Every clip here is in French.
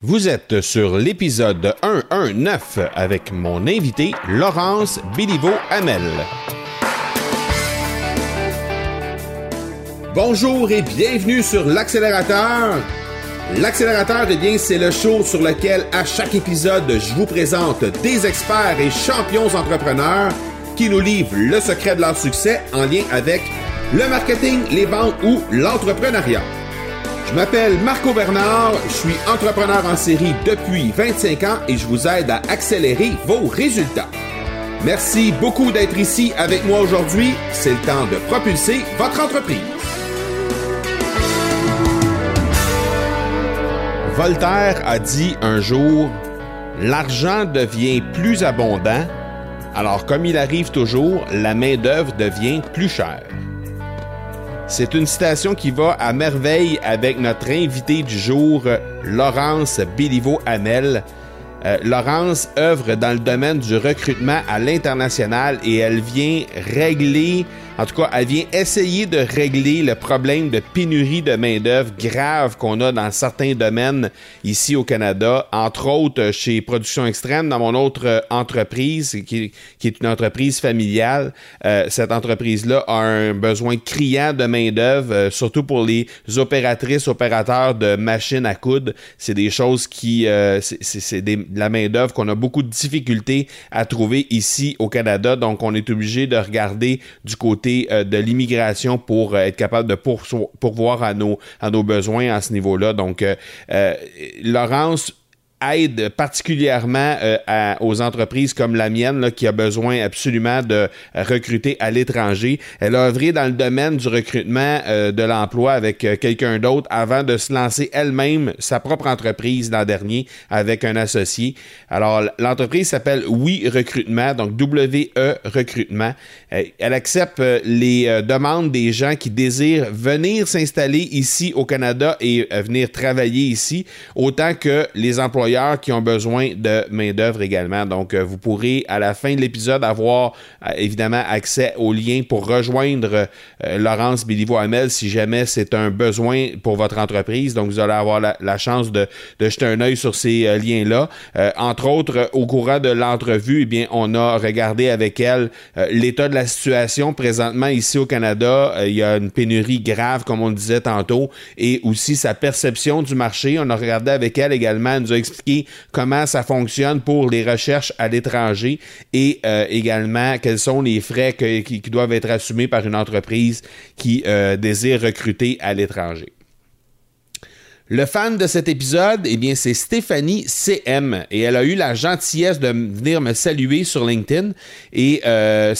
Vous êtes sur l'épisode 119 avec mon invité Laurence Béliveau-Hamel. Bonjour et bienvenue sur l'accélérateur. L'accélérateur, eh bien, c'est le show sur lequel à chaque épisode, je vous présente des experts et champions entrepreneurs qui nous livrent le secret de leur succès en lien avec le marketing, les ventes ou l'entrepreneuriat. Je m'appelle Marco Bernard, je suis entrepreneur en série depuis 25 ans et je vous aide à accélérer vos résultats. Merci beaucoup d'être ici avec moi aujourd'hui. C'est le temps de propulser votre entreprise. Voltaire a dit un jour, L'argent devient plus abondant, alors comme il arrive toujours, la main-d'œuvre devient plus chère. C'est une citation qui va à merveille avec notre invité du jour, Laurence Béliveau-Hamel. Euh, Laurence œuvre dans le domaine du recrutement à l'international et elle vient régler en tout cas, elle vient essayer de régler le problème de pénurie de main-d'œuvre grave qu'on a dans certains domaines ici au Canada, entre autres chez Production Extrême, dans mon autre euh, entreprise, qui, est une entreprise familiale. Euh, cette entreprise-là a un besoin criant de main-d'œuvre, euh, surtout pour les opératrices, opérateurs de machines à coudre. C'est des choses qui, c'est de la main-d'œuvre qu'on a beaucoup de difficultés à trouver ici au Canada. Donc, on est obligé de regarder du côté euh, de l'immigration pour euh, être capable de pourvoir à nos, besoins à ce niveau-là. Donc, euh, Laurence aide particulièrement euh, aux entreprises comme la mienne qui a besoin absolument de recruter à l'étranger. Elle a œuvré dans le domaine du recrutement euh, de l'emploi avec euh, quelqu'un d'autre avant de se lancer elle-même sa propre entreprise l'an dernier avec un associé. Alors l'entreprise s'appelle Oui Recrutement, donc W-E Recrutement. elle accepte les demandes des gens qui désirent venir s'installer ici au Canada et venir travailler ici, autant que les employés qui ont besoin de main-d'œuvre également. Donc, euh, vous pourrez à la fin de l'épisode avoir euh, évidemment accès au lien pour rejoindre euh, Laurence Béliveau-Hamel si jamais c'est un besoin pour votre entreprise. Donc, vous allez avoir la, chance de, jeter un œil sur ces liens-là. entre autres, au courant de l'entrevue, eh bien, on a regardé avec elle l'état de la situation présentement ici au Canada. il y a une pénurie grave, comme on le disait tantôt, et aussi sa perception du marché. On a regardé avec elle également, elle nous a expliqué comment ça fonctionne pour les recherches à l'étranger et euh, également quels sont les frais qui, doivent être assumés par une entreprise qui euh, désire recruter à l'étranger. Le fan de cet épisode, eh bien, c'est Stéphanie CM et elle a eu la gentillesse de venir me saluer sur LinkedIn et euh,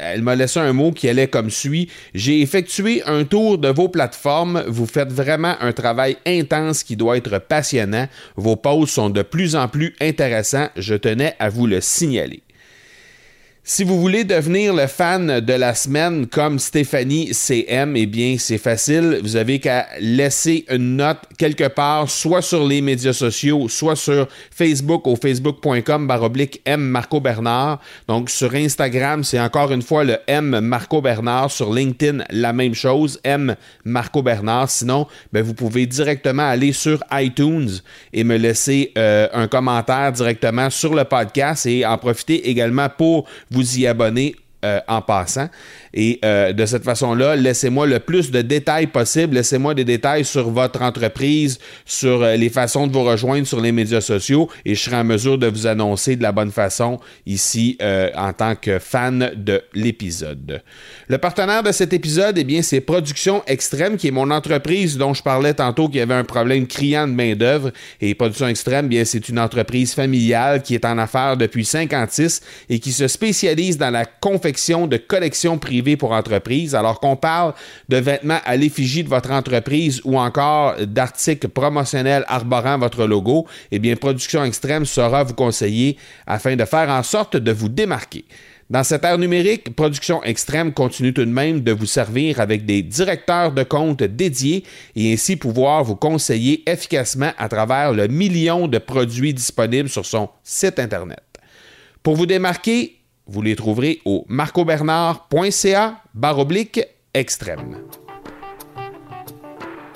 elle m'a laissé un mot qui allait comme suit. J'ai effectué un tour de vos plateformes. Vous faites vraiment un travail intense qui doit être passionnant. Vos posts sont de plus en plus intéressants. Je tenais à vous le signaler. Si vous voulez devenir le fan de la semaine comme Stéphanie CM, eh bien, c'est facile. Vous avez qu'à laisser une note quelque part, soit sur les médias sociaux, soit sur Facebook au facebook.com baroblique M Marco Bernard. Donc, sur Instagram, c'est encore une fois le M Marco Bernard. Sur LinkedIn, la même chose, M Marco Bernard. Sinon, ben, vous pouvez directement aller sur iTunes et me laisser euh, un commentaire directement sur le podcast et en profiter également pour vous y abonner euh, en passant. Et euh, de cette façon-là, laissez-moi le plus de détails possible. Laissez-moi des détails sur votre entreprise, sur euh, les façons de vous rejoindre sur les médias sociaux et je serai en mesure de vous annoncer de la bonne façon ici en tant que fan de l'épisode. Le partenaire de cet épisode, eh bien, c'est Production Extrême, qui est mon entreprise dont je parlais tantôt qui avait un problème criant de main-d'œuvre. Et Production Extrême, bien, c'est une entreprise familiale qui est en affaires depuis 56 et qui se spécialise dans la confection de collections privées pour entreprises, alors qu'on parle de vêtements à l'effigie de votre entreprise ou encore d'articles promotionnels arborant votre logo, eh bien, Production Extrême saura vous conseiller afin de faire en sorte de vous démarquer. Dans cette ère numérique, Production Extrême continue tout de même de vous servir avec des directeurs de compte dédiés et ainsi pouvoir vous conseiller efficacement à travers le million de produits disponibles sur son site Internet. Pour vous démarquer, vous les trouverez au marcobernard.ca baroblique extrême.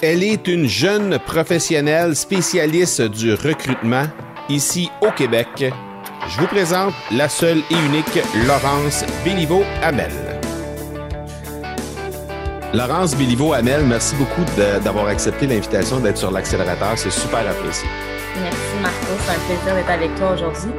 Elle est une jeune professionnelle spécialiste du recrutement ici au Québec. Je vous présente la seule et unique Laurence Béliveau-Hamel. Laurence Béliveau-Hamel, merci beaucoup d'avoir accepté l'invitation d'être sur l'accélérateur. C'est super apprécié. Merci Marco, c'est un plaisir d'être avec toi aujourd'hui.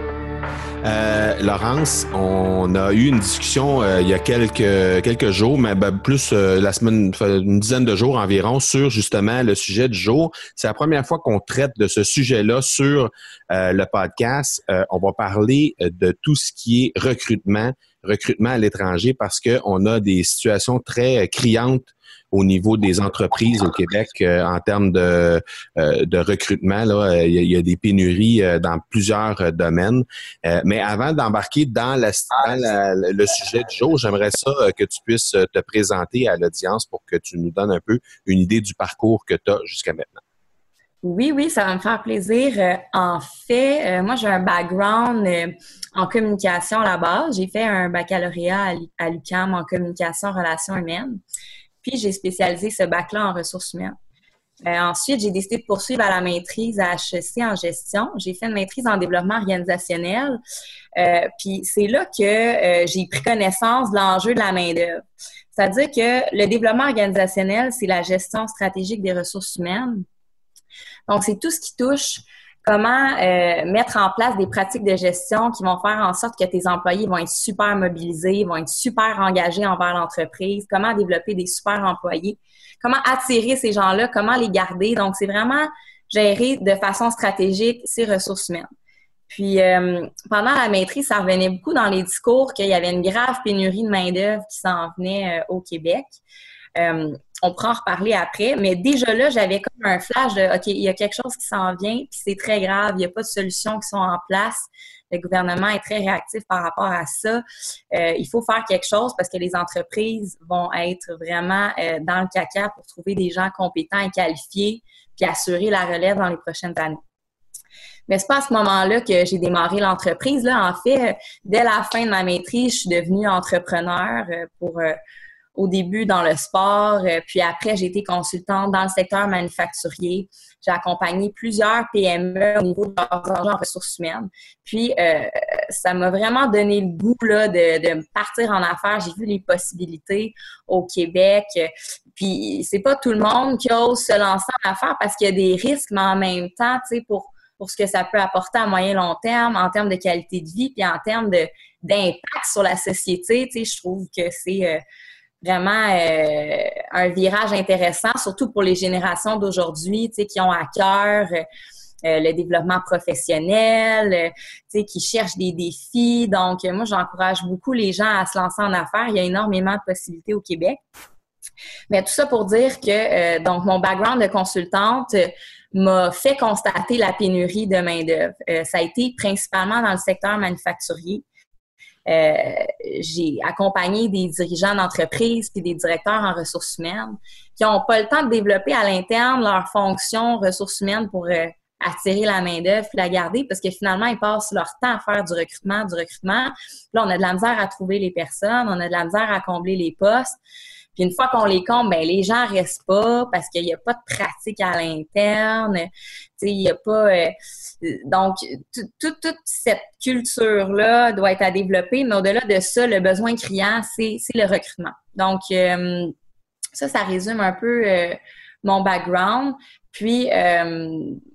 Euh, Laurence, on a eu une discussion euh, il y a quelques jours, mais ben, plus euh, la semaine, une dizaine de jours environ, sur justement le sujet du jour. C'est la première fois qu'on traite de ce sujet-là sur le podcast. on va parler de tout ce qui est recrutement, recrutement à l'étranger, parce qu'on a des situations très criantes au niveau des entreprises au Québec euh, en termes de, euh, recrutement. Là, euh, il y, a, des pénuries dans plusieurs domaines. mais avant d'embarquer dans, le sujet du jour, j'aimerais ça que tu puisses te présenter à l'audience pour que tu nous donnes un peu une idée du parcours que tu as jusqu'à maintenant. Oui, oui, ça va me faire plaisir. en fait, moi, j'ai un background en communication à la base. J'ai fait un baccalauréat à l'UQAM en communication relations humaines. Puis j'ai spécialisé ce bac-là en ressources humaines. Euh, ensuite, j'ai décidé de poursuivre à la maîtrise à HEC en gestion. J'ai fait une maîtrise en développement organisationnel. Euh, puis c'est là que euh, j'ai pris connaissance de l'enjeu de la main-d'œuvre. C'est-à-dire que le développement organisationnel, c'est la gestion stratégique des ressources humaines. Donc, c'est tout ce qui touche comment euh, mettre en place des pratiques de gestion qui vont faire en sorte que tes employés vont être super mobilisés, vont être super engagés envers l'entreprise, comment développer des super employés, comment attirer ces gens-là, comment les garder. Donc, c'est vraiment gérer de façon stratégique ces ressources humaines. Puis, euh, pendant la maîtrise, ça revenait beaucoup dans les discours qu'il y avait une grave pénurie de main-d'œuvre qui s'en venait euh, au Québec. On pourra en reparler après, mais déjà là, j'avais comme un flash de OK, il y a quelque chose qui s'en vient, puis c'est très grave, il n'y a pas de solutions qui sont en place. Le gouvernement est très réactif par rapport à ça. Euh, il faut faire quelque chose parce que les entreprises vont être vraiment euh, dans le caca pour trouver des gens compétents et qualifiés, puis assurer la relève dans les prochaines années. Mais c'est pas à ce moment-là que j'ai démarré l'entreprise. Là, en fait, dès la fin de ma maîtrise, je suis devenue entrepreneur pour au début dans le sport, euh, puis après, j'ai été consultante dans le secteur manufacturier. J'ai accompagné plusieurs PME au niveau de leurs ressources humaines. Puis, euh, ça m'a vraiment donné le goût là, de, partir en affaires. J'ai vu les possibilités au Québec. Puis, c'est pas tout le monde qui ose se lancer en affaires parce qu'il y a des risques, mais en même temps, tu sais, pour pour ce que ça peut apporter à moyen long terme, en termes de qualité de vie, puis en termes d'impact sur la société, tu sais, je trouve que c'est euh, vraiment euh, un virage intéressant, surtout pour les générations d'aujourd'hui, tu sais, qui ont à cœur euh, le développement professionnel, euh, tu sais, qui cherchent des défis. Donc, moi, j'encourage beaucoup les gens à se lancer en affaires. Il y a énormément de possibilités au Québec. Mais tout ça pour dire que donc mon background de consultante m'a fait constater la pénurie de main d'œuvre. ça a été principalement dans le secteur manufacturier. Euh, j'ai accompagné des dirigeants d'entreprise puis des directeurs en ressources humaines qui n'ont pas le temps de développer à l'interne leur fonction ressources humaines pour euh, attirer la main-d'œuvre la garder parce que finalement, ils passent leur temps à faire du recrutement, du recrutement. Là, on a de la misère à trouver les personnes, on a de la misère à combler les postes. Puis une fois qu'on les compte, ben les gens restent pas parce qu'il n'y a pas de pratique à l'interne. Il n'y a pas. Euh, donc, toute, cette culture-là doit être à développer, mais au-delà de ça, le besoin criant, c'est le recrutement. Donc, euh, ça, ça résume un peu euh, mon background. Puis,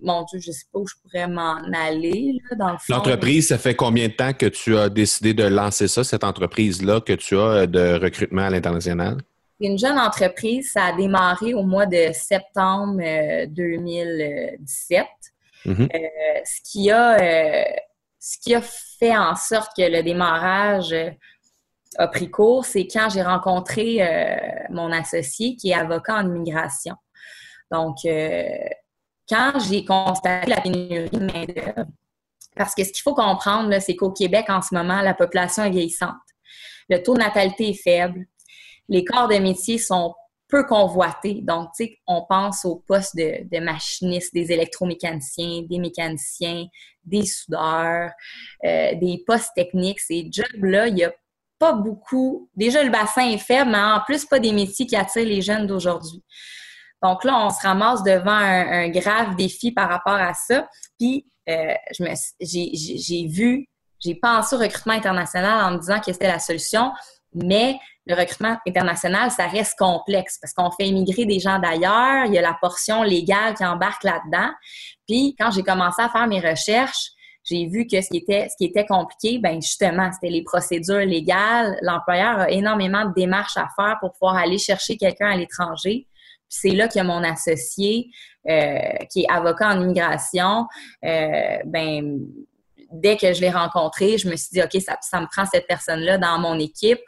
mon Dieu, je ne sais pas où je pourrais m'en aller, là, dans le. L'entreprise, ça fait combien de temps que tu as décidé de lancer ça, cette entreprise-là que tu as de recrutement à l'international? C'est une jeune entreprise. Ça a démarré au mois de septembre 2017. Euh, mm-hmm. euh, ce, qui a, euh, ce qui a fait en sorte que le démarrage a pris court, c'est quand j'ai rencontré mon associé qui est avocat en immigration. Donc, quand j'ai constaté la pénurie de main-d'œuvre, parce que ce qu'il faut comprendre, c'est qu'au Québec, en ce moment, la population est vieillissante. Le taux de natalité est faible les corps de métier sont peu convoités. Donc, tu sais, on pense aux postes de, machinistes, des électromécaniciens, des mécaniciens, des soudeurs, euh, des postes techniques. Ces jobs-là, il n'y a pas beaucoup. Déjà, le bassin est faible, mais en plus, pas des métiers qui attirent les jeunes d'aujourd'hui. Donc là, on se ramasse devant un, grave défi par rapport à ça. Puis, euh, j'ai vu, j'ai pensé au recrutement international en me disant que c'était la solution, mais le recrutement international, ça reste complexe parce qu'on fait émigrer des gens d'ailleurs, il y a la portion légale qui embarque là-dedans. Puis, quand j'ai commencé à faire mes recherches, j'ai vu que ce qui était, ce qui était compliqué, ben justement, c'était les procédures légales. L'employeur a énormément de démarches à faire pour pouvoir aller chercher quelqu'un à l'étranger. Puis c'est là a mon associé, euh, qui est avocat en immigration. Euh, ben, dès que je l'ai rencontré, je me suis dit, OK, ça me prend cette personne-là dans mon équipe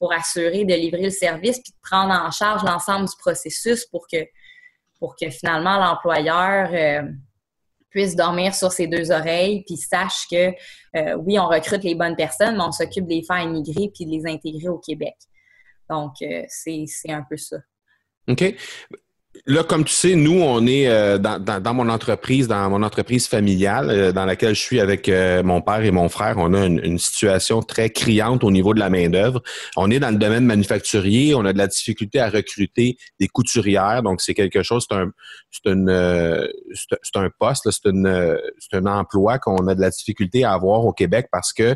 pour assurer de livrer le service puis de prendre en charge l'ensemble du processus pour que, pour que finalement l'employeur euh, puisse dormir sur ses deux oreilles, puis sache que euh, oui, on recrute les bonnes personnes, mais on s'occupe de les faire immigrer puis de les intégrer au Québec. Donc, euh, c'est un peu ça. OK. Là, comme tu sais, nous, on est euh, dans, mon entreprise, dans mon entreprise familiale, euh, dans laquelle je suis avec euh, mon père et mon frère. On a une, situation très criante au niveau de la main-d'œuvre. On est dans le domaine manufacturier, on a de la difficulté à recruter des couturières. Donc, c'est quelque chose, c'est un, c'est une, c'est un poste, c'est une, c'est un emploi qu'on a de la difficulté à avoir au Québec parce que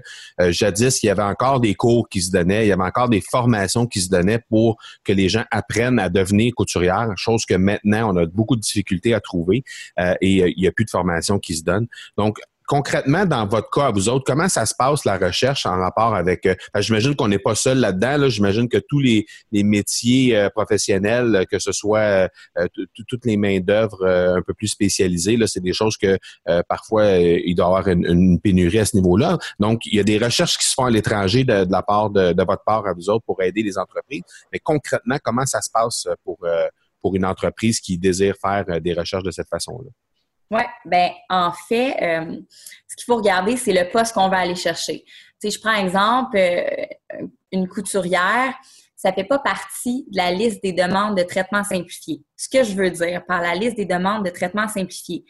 jadis, il y avait encore des cours qui se donnaient, il y avait encore des formations qui se donnaient pour que les gens apprennent à devenir couturières, chose que maintenant, on a beaucoup de difficultés à trouver euh, et euh, il n'y a plus de formation qui se donne. Donc, concrètement, dans votre cas, vous autres, comment ça se passe la recherche en rapport avec... Euh, j'imagine qu'on n'est pas seul là-dedans. J'imagine que tous les, métiers professionnels, que ce soit toutes les mains-d'œuvre un peu plus spécialisées, c'est des choses que parfois il doit y avoir une, pénurie à ce niveau-là. Donc, il y a des recherches qui se font à l'étranger de, la part de, de, votre part à vous autres pour aider les entreprises. Mais concrètement, comment ça se passe pour pour une entreprise qui désire faire euh, des recherches de cette façon-là? Oui, ben en fait, euh, ce qu'il faut regarder, c'est le poste qu'on va aller chercher. Tu je prends exemple euh, une couturière, ça ne fait pas partie de la liste des demandes de traitement simplifié. Ce que je veux dire par la liste des demandes de traitement simplifié,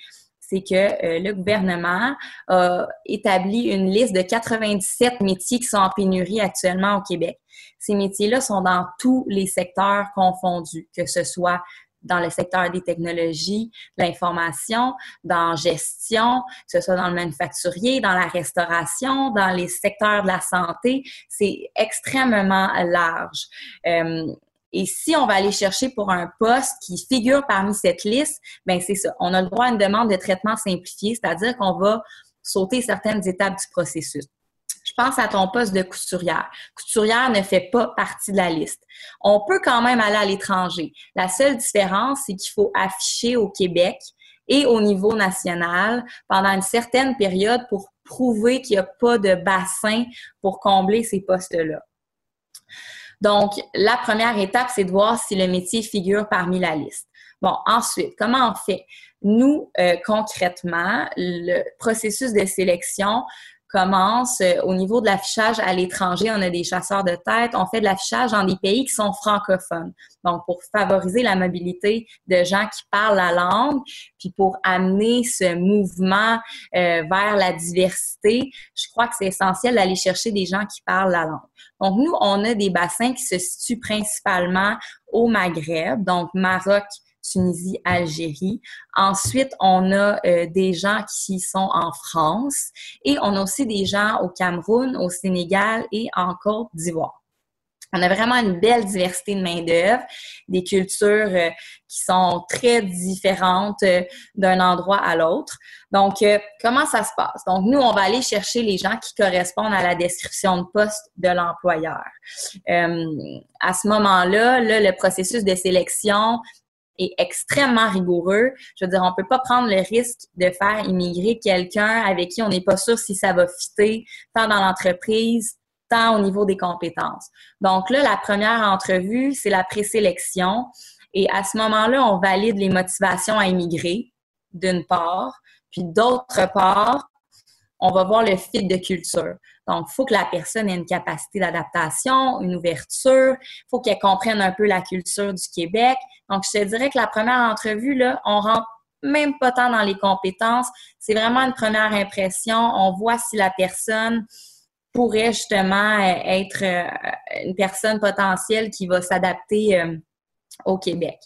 c'est que euh, le gouvernement a établi une liste de 97 métiers qui sont en pénurie actuellement au Québec. Ces métiers-là sont dans tous les secteurs confondus, que ce soit dans le secteur des technologies, l'information, dans gestion, que ce soit dans le manufacturier, dans la restauration, dans les secteurs de la santé. C'est extrêmement large. Euh, et si on va aller chercher pour un poste qui figure parmi cette liste, ben c'est ça. On a le droit à une demande de traitement simplifié, c'est-à-dire qu'on va sauter certaines étapes du processus. Je pense à ton poste de couturière. Couturière ne fait pas partie de la liste. On peut quand même aller à l'étranger. La seule différence, c'est qu'il faut afficher au Québec et au niveau national pendant une certaine période pour prouver qu'il n'y a pas de bassin pour combler ces postes-là. Donc, la première étape, c'est de voir si le métier figure parmi la liste. Bon, ensuite, comment on fait? Nous, euh, concrètement, le processus de sélection commence euh, au niveau de l'affichage à l'étranger. On a des chasseurs de tête. On fait de l'affichage dans des pays qui sont francophones. Donc, pour favoriser la mobilité de gens qui parlent la langue, puis pour amener ce mouvement euh, vers la diversité, je crois que c'est essentiel d'aller chercher des gens qui parlent la langue. Donc, nous, on a des bassins qui se situent principalement au Maghreb, donc Maroc, Tunisie, Algérie. Ensuite, on a euh, des gens qui sont en France et on a aussi des gens au Cameroun, au Sénégal et en Côte d'Ivoire. On a vraiment une belle diversité de main-d'œuvre, des cultures euh, qui sont très différentes euh, d'un endroit à l'autre. Donc, euh, comment ça se passe? Donc, nous, on va aller chercher les gens qui correspondent à la description de poste de l'employeur. à ce moment-là, là, le processus de sélection est extrêmement rigoureux. Je veux dire, on peut pas prendre le risque de faire immigrer quelqu'un avec qui on n'est pas sûr si ça va fitter tant dans l'entreprise tant au niveau des compétences. Donc là, la première entrevue, c'est la présélection. Et à ce moment-là, on valide les motivations à immigrer, d'une part. Puis d'autre part, on va voir le fit de culture. Donc, il faut que la personne ait une capacité d'adaptation, une ouverture. Il faut qu'elle comprenne un peu la culture du Québec. Donc, je te dirais que la première entrevue, là, on rentre même pas tant dans les compétences. C'est vraiment une première impression. On voit si la personne pourrait justement euh, être euh, une personne potentielle qui va s'adapter euh, au Québec.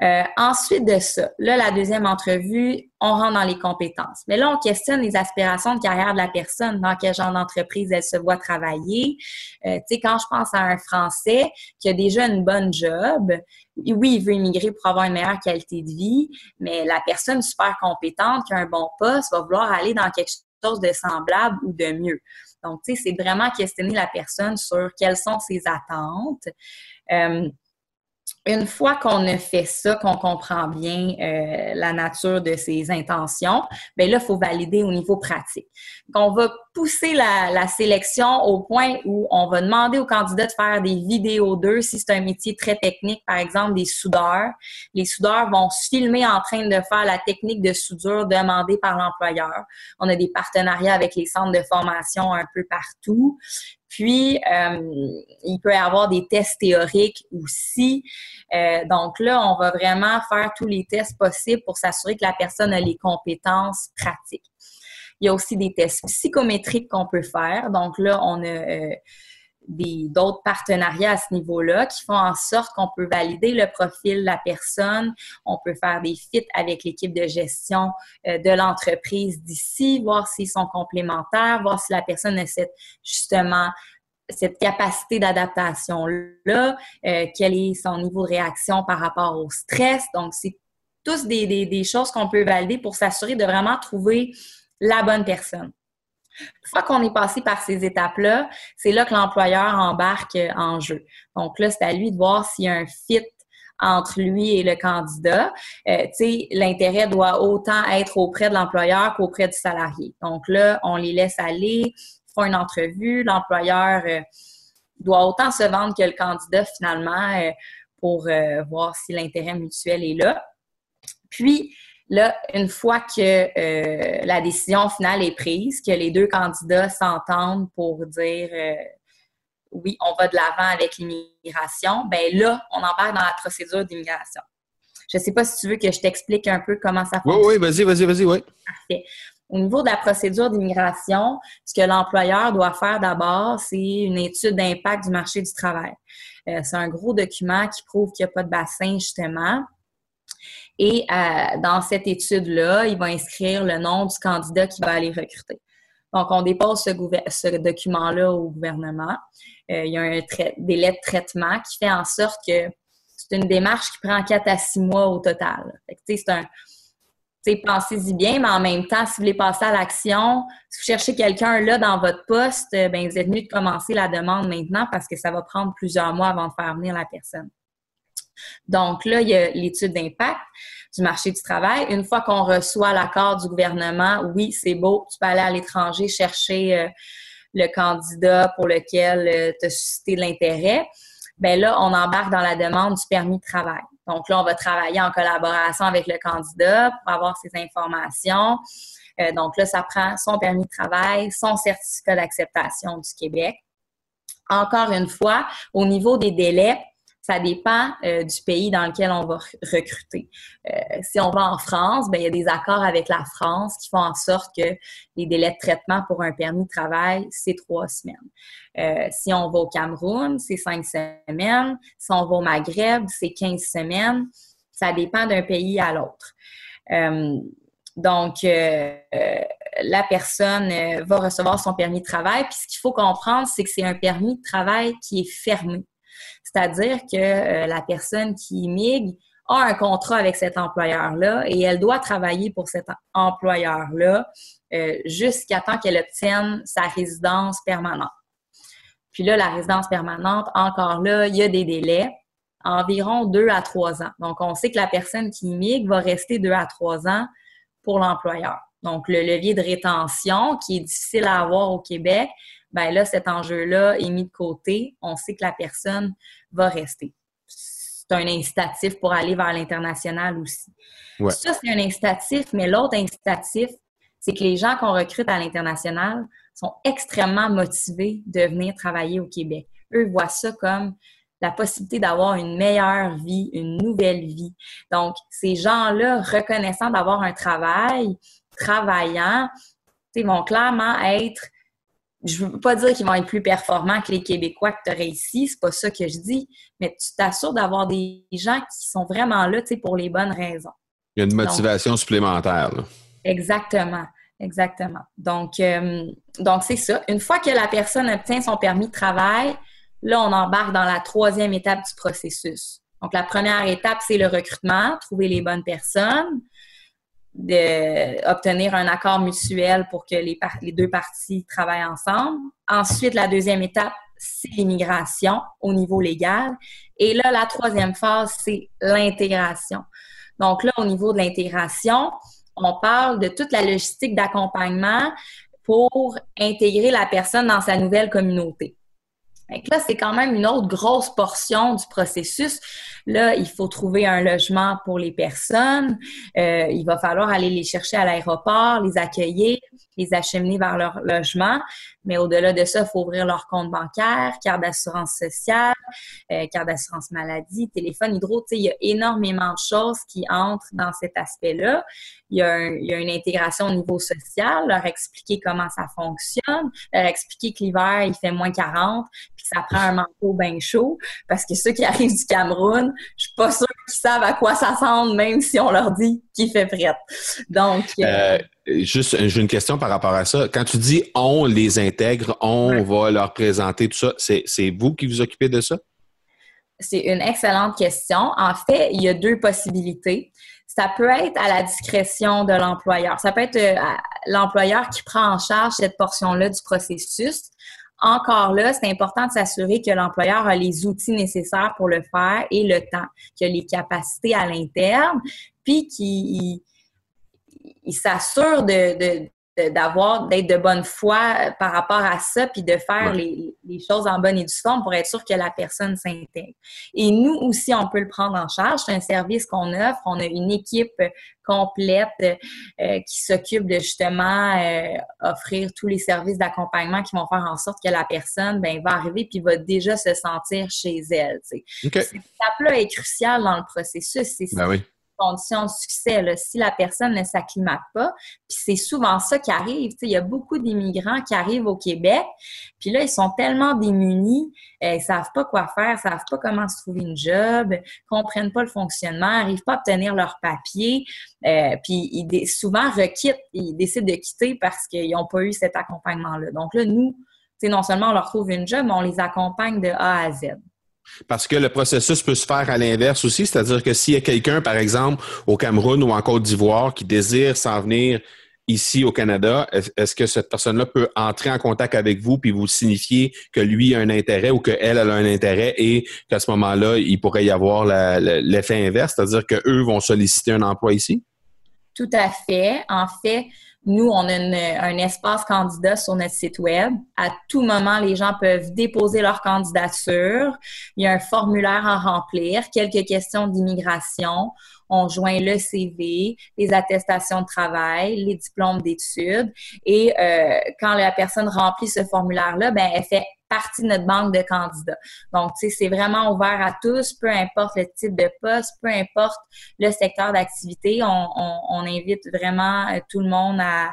Euh, ensuite de ça, là, la deuxième entrevue, on rentre dans les compétences. Mais là, on questionne les aspirations de carrière de la personne, dans quel genre d'entreprise elle se voit travailler. Euh, tu sais, quand je pense à un Français qui a déjà une bonne job, oui, il veut immigrer pour avoir une meilleure qualité de vie, mais la personne super compétente qui a un bon poste va vouloir aller dans quelque chose de semblable ou de mieux. Donc, tu sais, c'est vraiment questionner la personne sur quelles sont ses attentes. Euh, une fois qu'on a fait ça, qu'on comprend bien euh, la nature de ses intentions, bien là, il faut valider au niveau pratique. Donc, on va pousser la, sélection au point où on va demander aux candidats de faire des vidéos d'eux si c'est un métier très technique, par exemple des soudeurs. Les soudeurs vont se filmer en train de faire la technique de soudure demandée par l'employeur. On a des partenariats avec les centres de formation un peu partout. Puis, euh, il peut y avoir des tests théoriques aussi. Euh, donc là, on va vraiment faire tous les tests possibles pour s'assurer que la personne a les compétences pratiques. Il y a aussi des tests psychométriques qu'on peut faire. Donc là, on a euh, d'autres partenariats à ce niveau-là qui font en sorte qu'on peut valider le profil de la personne, on peut faire des fits avec l'équipe de gestion euh, de l'entreprise d'ici, voir s'ils sont complémentaires, voir si la personne a cette, justement cette capacité d'adaptation-là, euh, quel est son niveau de réaction par rapport au stress. Donc, c'est tous des, des choses qu'on peut valider pour s'assurer de vraiment trouver la bonne personne. Une fois qu'on est passé par ces étapes-là, c'est là que l'employeur embarque en jeu. Donc là, c'est à lui de voir s'il y a un fit entre lui et le candidat. Euh, l'intérêt doit autant être auprès de l'employeur qu'auprès du salarié. Donc là, on les laisse aller, font une entrevue, l'employeur euh, doit autant se vendre que le candidat finalement euh, pour voir si l'intérêt mutuel est là. Puis, Là, une fois que euh, la décision finale est prise, que les deux candidats s'entendent pour dire euh, oui, on va de l'avant avec l'immigration, ben là, on embarque dans la procédure d'immigration. Je ne sais pas si tu veux que je t'explique un peu comment ça fonctionne. Oui, oui, vas-y, vas-y, vas-y, oui. Parfait. Au niveau de la procédure d'immigration, ce que l'employeur doit faire d'abord, c'est une étude d'impact du marché du travail. Euh, c'est un gros document qui prouve qu'il n'y a pas de bassin, justement. Et euh, dans cette étude-là, il va inscrire le nom du candidat qui va aller recruter. Donc, on dépose ce, document-là au gouvernement. Euh, il y a un délai de traitement qui fait en sorte que c'est une démarche qui prend 4 à 6 mois au total. C'est un. Pensez-y bien, mais en même temps, si vous voulez passer à l'action, si vous cherchez quelqu'un là dans votre poste, ben vous êtes mieux de commencer la demande maintenant parce que ça va prendre plusieurs mois avant de faire venir la personne. Donc là, il y a l'étude d'impact du marché du travail. Une fois qu'on reçoit l'accord du gouvernement, oui, c'est beau, tu peux aller à l'étranger chercher euh, le candidat pour lequel euh, tu as suscité de l'intérêt. Bien là, on embarque dans la demande du permis de travail. Donc là, on va travailler en collaboration avec le candidat pour avoir ces informations. Euh, donc là, ça prend son permis de travail, son certificat d'acceptation du Québec. Encore une fois, au niveau des délais, ça dépend euh, du pays dans lequel on va recruter. Euh, si on va en France, ben, il y a des accords avec la France qui font en sorte que les délais de traitement pour un permis de travail, c'est trois semaines. Euh, si on va au Cameroun, c'est cinq semaines. Si on va au Maghreb, c'est quinze semaines. Ça dépend d'un pays à l'autre. donc, la personne va recevoir son permis de travail. Puis ce qu'il faut comprendre, c'est que c'est un permis de travail qui est fermé. C'est-à-dire que euh, la personne qui immigre a un contrat avec cet employeur-là et elle doit travailler pour cet employeur-là euh, jusqu'à temps qu'elle obtienne sa résidence permanente. Puis là, la résidence permanente, encore là, il y a des délais, environ deux à trois ans. Donc, on sait que la personne qui immigre va rester deux à trois ans pour l'employeur. Donc, le levier de rétention, qui est difficile à avoir au Québec, ben là, cet enjeu-là est mis de côté. On sait que la personne va rester. C'est un incitatif pour aller vers l'international aussi. Ça, c'est un incitatif, mais l'autre incitatif, c'est que les gens qu'on recrute à l'international sont extrêmement motivés de venir travailler au Québec. Eux voient ça comme la possibilité d'avoir une meilleure vie, une nouvelle vie. Donc, ces gens-là, reconnaissant d'avoir un travail, travaillant, vont clairement être je veux pas dire qu'ils vont être plus performants que les Québécois que tu aurais ici, c'est pas ça que je dis, mais tu t'assures d'avoir des gens qui sont vraiment là, tu sais, pour les bonnes raisons. Il y a une motivation supplémentaire. Exactement. Exactement. Donc, euh, donc c'est ça. Une fois que la personne obtient son permis de travail, là, on embarque dans la troisième étape du processus. Donc, la première étape, c'est le recrutement, trouver les bonnes personnes, de, obtenir un accord mutuel pour que les, les deux parties travaillent ensemble. Ensuite, la deuxième étape, c'est l'immigration au niveau légal. Et là, la troisième phase, c'est l'intégration. Donc là, au niveau de l'intégration, on parle de toute la logistique d'accompagnement pour intégrer la personne dans sa nouvelle communauté. Donc là, c'est quand même une autre grosse portion du processus. Là, il faut trouver un logement pour les personnes. Euh, il va falloir aller les chercher à l'aéroport, les accueillir, les acheminer vers leur logement. Mais au-delà de ça, il faut ouvrir leur compte bancaire, carte d'assurance sociale, euh, carte d'assurance maladie, téléphone, hydro. Il y a énormément de choses qui entrent dans cet aspect-là. Il, y a une intégration au niveau social, leur expliquer comment ça fonctionne, leur expliquer que l'hiver, il fait moins 40, puis que ça prend un manteau bien chaud. Parce que ceux qui arrivent du Cameroun, je suis pas sûre qu'ils savent à quoi ça semble, même si on leur dit qu'il fait prête. Donc... Euh, euh Juste, j'ai une question par rapport à ça. Quand tu dis on les intègre, on va leur présenter tout ça, c'est vous qui vous occupez de ça? C'est une excellente question. En fait, il y a deux possibilités. Ça peut être à la discrétion de l'employeur. Ça peut être euh, l'employeur qui prend en charge cette portion-là du processus. Encore là, c'est important de s'assurer que l'employeur a les outils nécessaires pour le faire et le temps, qu'il a les capacités à l'interne, puis qu'il il s'assure de, d'avoir d'être de bonne foi euh, par rapport à ça puis de faire les, choses en bonne et due forme pour être sûr que la personne s'intègre. Et nous aussi on peut le prendre en charge, c'est un service qu'on offre, on a une équipe complète euh, qui s'occupe de justement euh, offrir tous les services d'accompagnement qui vont faire en sorte que la personne ben va arriver puis va déjà se sentir chez elle, Cette étape-là est cruciale dans le processus, c'est ben oui conditions de succès. Si la personne ne s'acclimate pas, puis c'est souvent ça qui arrive. Il y a beaucoup d'immigrants qui arrivent au Québec, puis là, ils sont tellement démunis, euh, ils savent pas quoi faire, ils savent pas comment se trouver une job, comprennent pas le fonctionnement, n'arrivent pas à obtenir leurs papiers, euh, puis ils souvent requittent, ils décident de quitter parce qu'ils n'ont pas eu cet accompagnement-là. Donc là, nous, non seulement on leur trouve une job, mais on les accompagne de A à Z. Parce que le processus peut se faire à l'inverse aussi, c'est-à-dire que s'il y a quelqu'un, par exemple, au Cameroun ou en Côte d'Ivoire qui désire s'en venir ici au Canada, est-ce que cette personne-là peut entrer en contact avec vous puis vous signifier que lui a un intérêt ou qu'elle a un intérêt et qu'à ce moment-là, il pourrait y avoir l'effet inverse, c'est-à-dire qu'eux vont solliciter un emploi ici? Tout à fait. En fait, nous, on a un espace candidat sur notre site web. À tout moment, les gens peuvent déposer leur candidature. Il y a un formulaire à remplir, quelques questions d'immigration. On joint le CV, les attestations de travail, les diplômes d'études. Et euh, quand la personne remplit ce formulaire-là, ben, elle fait partie de notre banque de candidats. Donc, c'est vraiment ouvert à tous, peu importe le type de poste, peu importe le secteur d'activité. On, invite vraiment euh, tout le monde à,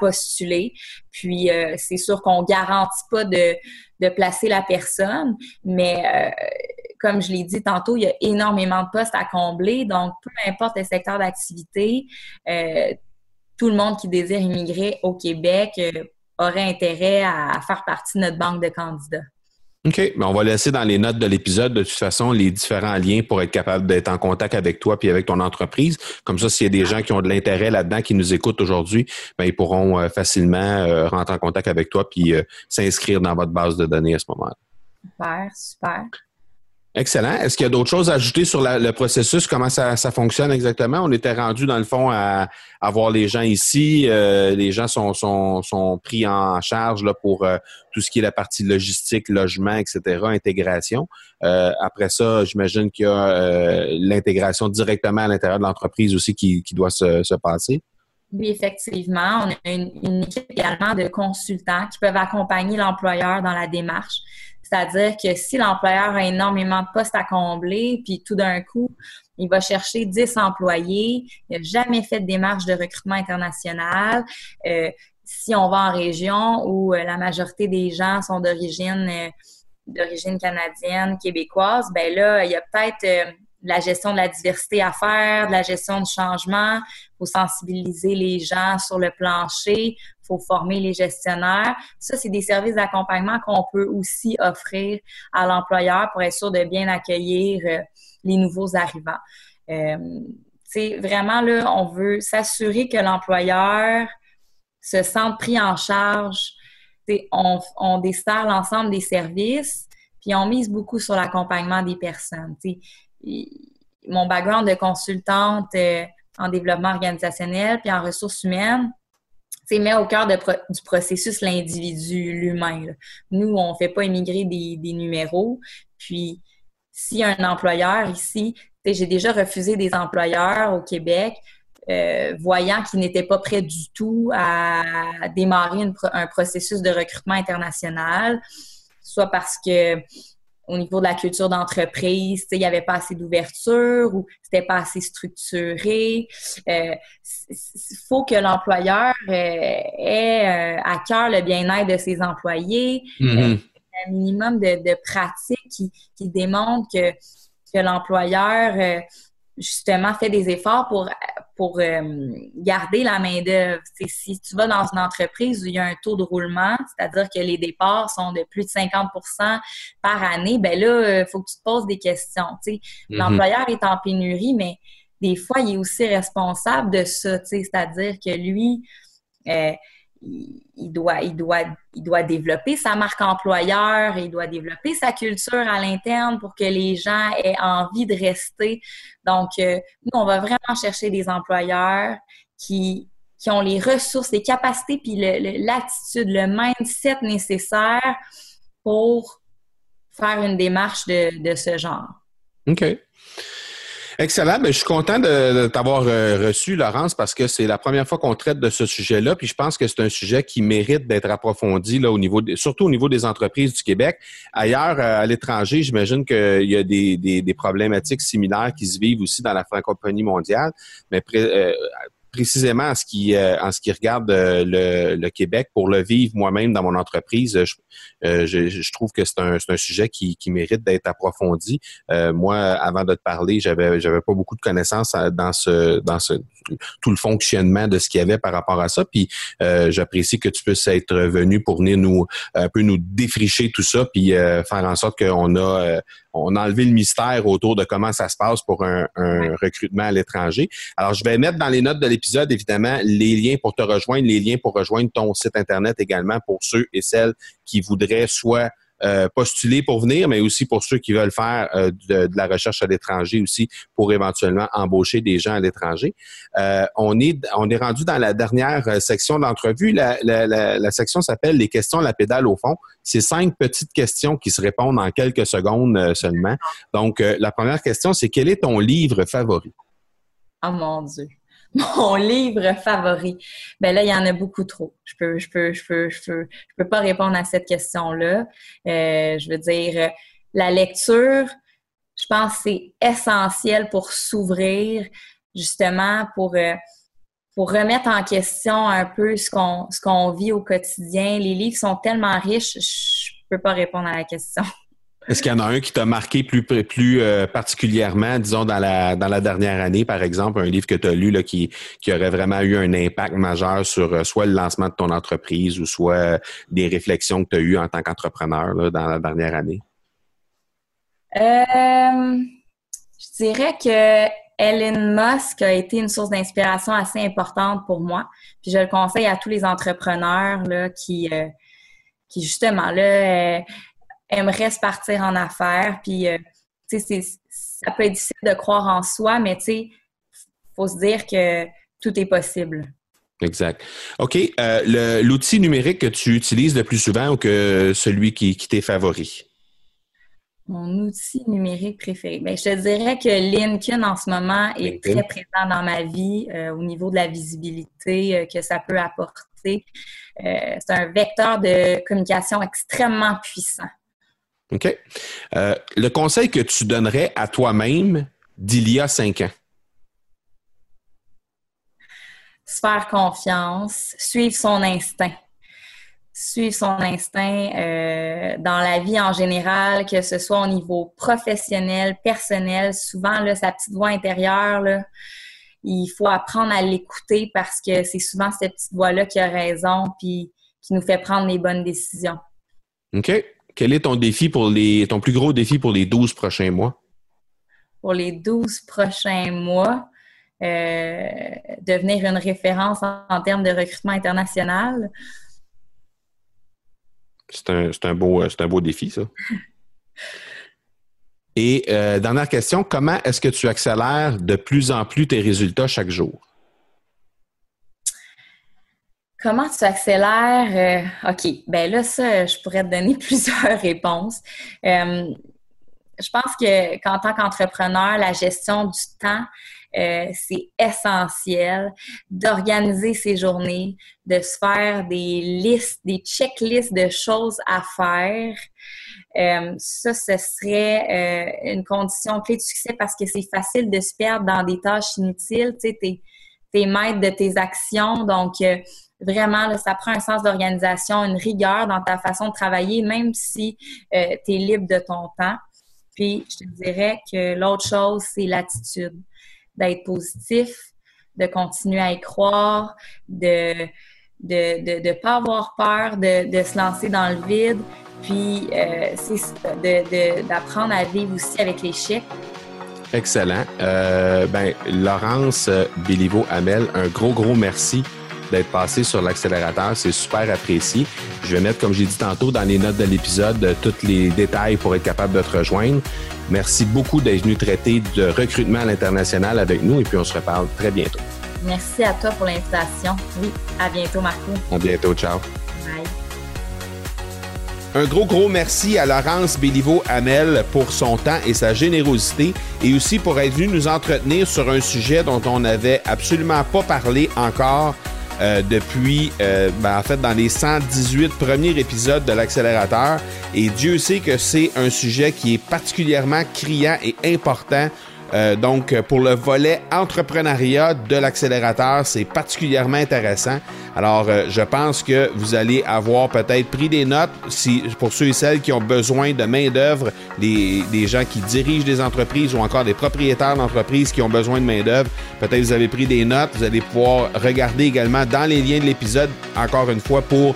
postuler. Puis, euh, c'est sûr qu'on garantit pas de, placer la personne, mais euh, comme je l'ai dit tantôt, il y a énormément de postes à combler. Donc, peu importe le secteur d'activité, tout le monde qui désire immigrer au Québec aurait intérêt à faire partie de notre banque de candidats. OK. Mais on va laisser dans les notes de l'épisode, de toute façon, les différents liens pour être capable d'être en contact avec toi puis avec ton entreprise. Comme ça, s'il y a des gens qui ont de l'intérêt là-dedans, qui nous écoutent aujourd'hui, ben, ils pourront euh, facilement euh, rentrer en contact avec toi puis euh, s'inscrire dans votre base de données à ce moment-là. Super, super. Excellent. Est-ce qu'il y a d'autres choses à ajouter sur le processus? Comment ça, fonctionne exactement? On était rendu, dans le fond, à, avoir les gens ici. Euh, les gens sont, sont, pris en charge là, pour euh, tout ce qui est la partie logistique, logement, etc., intégration. Euh, après ça, j'imagine qu'il y a l'intégration directement à l'intérieur de l'entreprise aussi qui, doit se, passer. Oui, effectivement. On a une, équipe également de consultants qui peuvent accompagner l'employeur dans la démarche. C'est-à-dire que si l'employeur a énormément de postes à combler, puis tout d'un coup, il va chercher 10 employés, il n'a jamais fait de démarche de recrutement international, euh, si on va en région où la majorité des gens sont d'origine d'origine canadienne, québécoise, ben là, il y a peut-être la gestion de la diversité à faire, de la gestion du changement. Il faut sensibiliser les gens sur le plancher. Il faut former les gestionnaires. Ça, c'est des services d'accompagnement qu'on peut aussi offrir à l'employeur pour être sûr de bien accueillir euh, les nouveaux arrivants. Euh, vraiment, là, on veut s'assurer que l'employeur se sente pris en charge. On, on dessert l'ensemble des services, puis on mise beaucoup sur l'accompagnement des personnes mon background de consultante en développement organisationnel puis en ressources humaines, c'est met au cœur du processus l'individu, l'humain. Nous, on ne fait pas émigrer des, numéros. Puis, si un employeur ici, j'ai déjà refusé des employeurs au Québec, euh, voyant qu'ils n'étaient pas prêts du tout à démarrer un processus de recrutement international, soit parce que au niveau de la culture d'entreprise, il n'y avait pas assez d'ouverture ou c'était pas assez structuré. Il euh, faut que l'employeur euh, ait euh, à cœur le bien-être de ses employés. Mm-hmm. un minimum de, de pratiques qui, qui démontrent que, que l'employeur justement fait des efforts pour pour euh, garder la main-d'œuvre. Si tu vas dans une entreprise où il y a un taux de roulement, c'est-à-dire que les départs sont de plus de 50% par année, ben là, il faut que tu te poses des questions. Mm-hmm. L'employeur est en pénurie, mais des fois, il est aussi responsable de ça. C'est-à-dire que lui, euh, il doit, il, doit, il doit développer sa marque employeur, il doit développer sa culture à l'interne pour que les gens aient envie de rester. Donc, euh, nous, on va vraiment chercher des employeurs qui, qui ont les ressources, les capacités, puis l'attitude, le, mindset nécessaire pour faire une démarche de, de ce genre. OK. Excellent. Mais je suis content de, t'avoir euh, reçu, Laurence, parce que c'est la première fois qu'on traite de ce sujet-là. Puis je pense que c'est un sujet qui mérite d'être approfondi, là, au niveau surtout au niveau des entreprises du Québec. Ailleurs, euh, à l'étranger, j'imagine qu'il y a des, des, problématiques similaires qui se vivent aussi dans la francophonie mondiale. Mais euh, précisément en ce qui euh, en ce qui regarde euh, le, Québec pour le vivre moi-même dans mon entreprise euh, je, je, trouve que c'est un, un sujet qui, qui mérite d'être approfondi. Moi avant de te parler j'avais j'avais pas beaucoup de connaissances dans ce dans ce tout le fonctionnement de ce qu'il y avait par rapport à ça. Puis j'apprécie que tu puisses être venu pour venir nous un peu nous défricher tout ça puis faire en sorte qu'on a on a enlevé le mystère autour de comment ça se passe pour un, un recrutement à l'étranger. Alors je vais mettre dans les notes de épisode, évidemment, les liens pour te rejoindre, les liens pour rejoindre ton site Internet également pour ceux et celles qui voudraient soit euh, postuler pour venir, mais aussi pour ceux qui veulent faire euh, de, la recherche à l'étranger aussi pour éventuellement embaucher des gens à l'étranger. Euh, on est rendu dans la dernière section de l'entrevue. La, section s'appelle les questions la pédale au fond. C'est cinq petites questions qui se répondent en quelques secondes seulement. Donc la première question c'est quel est ton livre favori? Oh mon Dieu. mon livre favori. Ben là, il y en a beaucoup trop. Je peux, je peux, je peux, je peux, je peux pas répondre à cette question-là. Euh, je veux dire, la lecture, je pense que c'est essentiel pour s'ouvrir, justement, pour, euh, pour remettre en question un peu ce qu'on ce qu'on vit au quotidien. Les livres sont tellement riches, je peux pas répondre à la question. Est-ce qu'il y en a un qui t'a marqué plus, plus euh, particulièrement, disons, dans la, dans la dernière année, par exemple, un livre que tu as lu là, qui, qui aurait vraiment eu un impact majeur sur euh, soit le lancement de ton entreprise ou soit euh, des réflexions que tu as eues en tant qu'entrepreneur dans la dernière année? je dirais que Elon Musk a été une source d'inspiration assez importante pour moi. Puis je le conseille à tous les entrepreneurs là, qui, qui justement là aimerait se partir en affaires. Puis, euh, tu sais, ça peut être difficile de croire en soi, mais tu sais, faut se dire que tout est possible. Exact. OK. Euh, l'outil numérique que tu utilises le plus souvent ou que celui qui, qui t'est favori? Mon outil numérique préféré. Bien, je te dirais que LinkedIn en ce moment est très présent dans ma vie euh, au niveau de la visibilité que ça peut apporter. c'est un vecteur de communication extrêmement puissant. OK? Euh, le conseil que tu donnerais à toi-même d'il y a cinq ans? se faire confiance, suivre son instinct. Suivre son instinct euh, dans la vie en général, que ce soit au niveau professionnel, personnel, souvent là, sa petite voix intérieure, là, il faut apprendre à l'écouter parce que c'est souvent cette petite voix-là qui a raison puis qui nous fait prendre les bonnes décisions. OK? Quel est ton défi pour les ton plus gros défi pour les 12 prochains mois? Pour les 12 prochains mois, euh, devenir une référence en, termes de recrutement international. C'est un, un, beau, un beau défi, ça. Et euh, dernière question, comment est-ce que tu accélères de plus en plus tes résultats chaque jour? Comment tu accélères? Euh, OK, ben là, ça, je pourrais te donner plusieurs réponses. Euh, je pense que qu'en tant qu'entrepreneur, la gestion du temps, c'est essentiel d'organiser ses journées, de se faire des listes, des checklists de choses à faire. Euh, ça, ce serait euh, une condition clé de succès parce que c'est facile de se perdre dans des tâches inutiles. Tu sais, t'es, es maître de tes actions. Donc, euh, vraiment, ça prend un sens d'organisation, une rigueur dans ta façon de travailler, même si tu es libre de ton temps. Puis, je te dirais que l'autre chose, c'est l'attitude. D'être positif, de continuer à y croire, de de ne de, de pas avoir peur de, de, se lancer dans le vide, puis, euh, c'est d'apprendre à vivre aussi avec l'échec. Excellent. Euh, ben, Laurence euh, Béliveau-Hamel, un gros, gros merci d'être passé sur l'accélérateur. C'est super apprécié. Je vais mettre, comme j'ai dit tantôt, dans les notes de l'épisode, euh, tous les détails pour être capable de te rejoindre. Merci beaucoup d'être venu traiter de recrutement à l'international avec nous et puis on se reparle très bientôt. Merci à toi pour l'invitation. Oui, à bientôt, Marco. À bientôt. Ciao. Un gros, gros merci à Laurence Béliveau-Hamel pour son temps et sa générosité et aussi pour être venu nous entretenir sur un sujet dont on n'avait absolument pas parlé encore euh, depuis, euh, ben, en fait, dans les 118 premiers épisodes de l'accélérateur. Et Dieu sait que c'est un sujet qui est particulièrement criant et important euh, donc, pour le volet entrepreneuriat de l'accélérateur, c'est particulièrement intéressant. Alors, euh, je pense que vous allez avoir peut-être pris des notes si, pour ceux et celles qui ont besoin de main-d'œuvre, des, gens qui dirigent des entreprises ou encore des propriétaires d'entreprises qui ont besoin de main-d'œuvre. Peut-être vous avez pris des notes. Vous allez pouvoir regarder également dans les liens de l'épisode, encore une fois, pour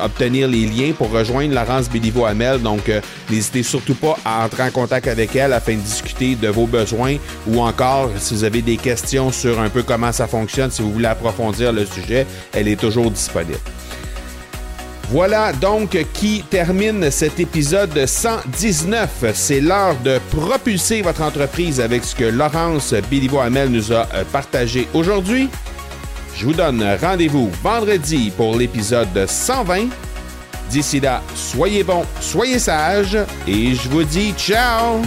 obtenir les liens pour rejoindre Laurence Béliveau-Hamel. Donc, euh, n'hésitez surtout pas à entrer en contact avec elle afin de discuter de vos besoins ou encore, si vous avez des questions sur un peu comment ça fonctionne, si vous voulez approfondir le sujet, elle est toujours disponible. Voilà donc qui termine cet épisode 119. C'est l'heure de propulser votre entreprise avec ce que Laurence Béliveau-Hamel nous a partagé aujourd'hui. Je vous donne rendez-vous vendredi pour l'épisode 120. D'ici là, soyez bons, soyez sages et je vous dis ciao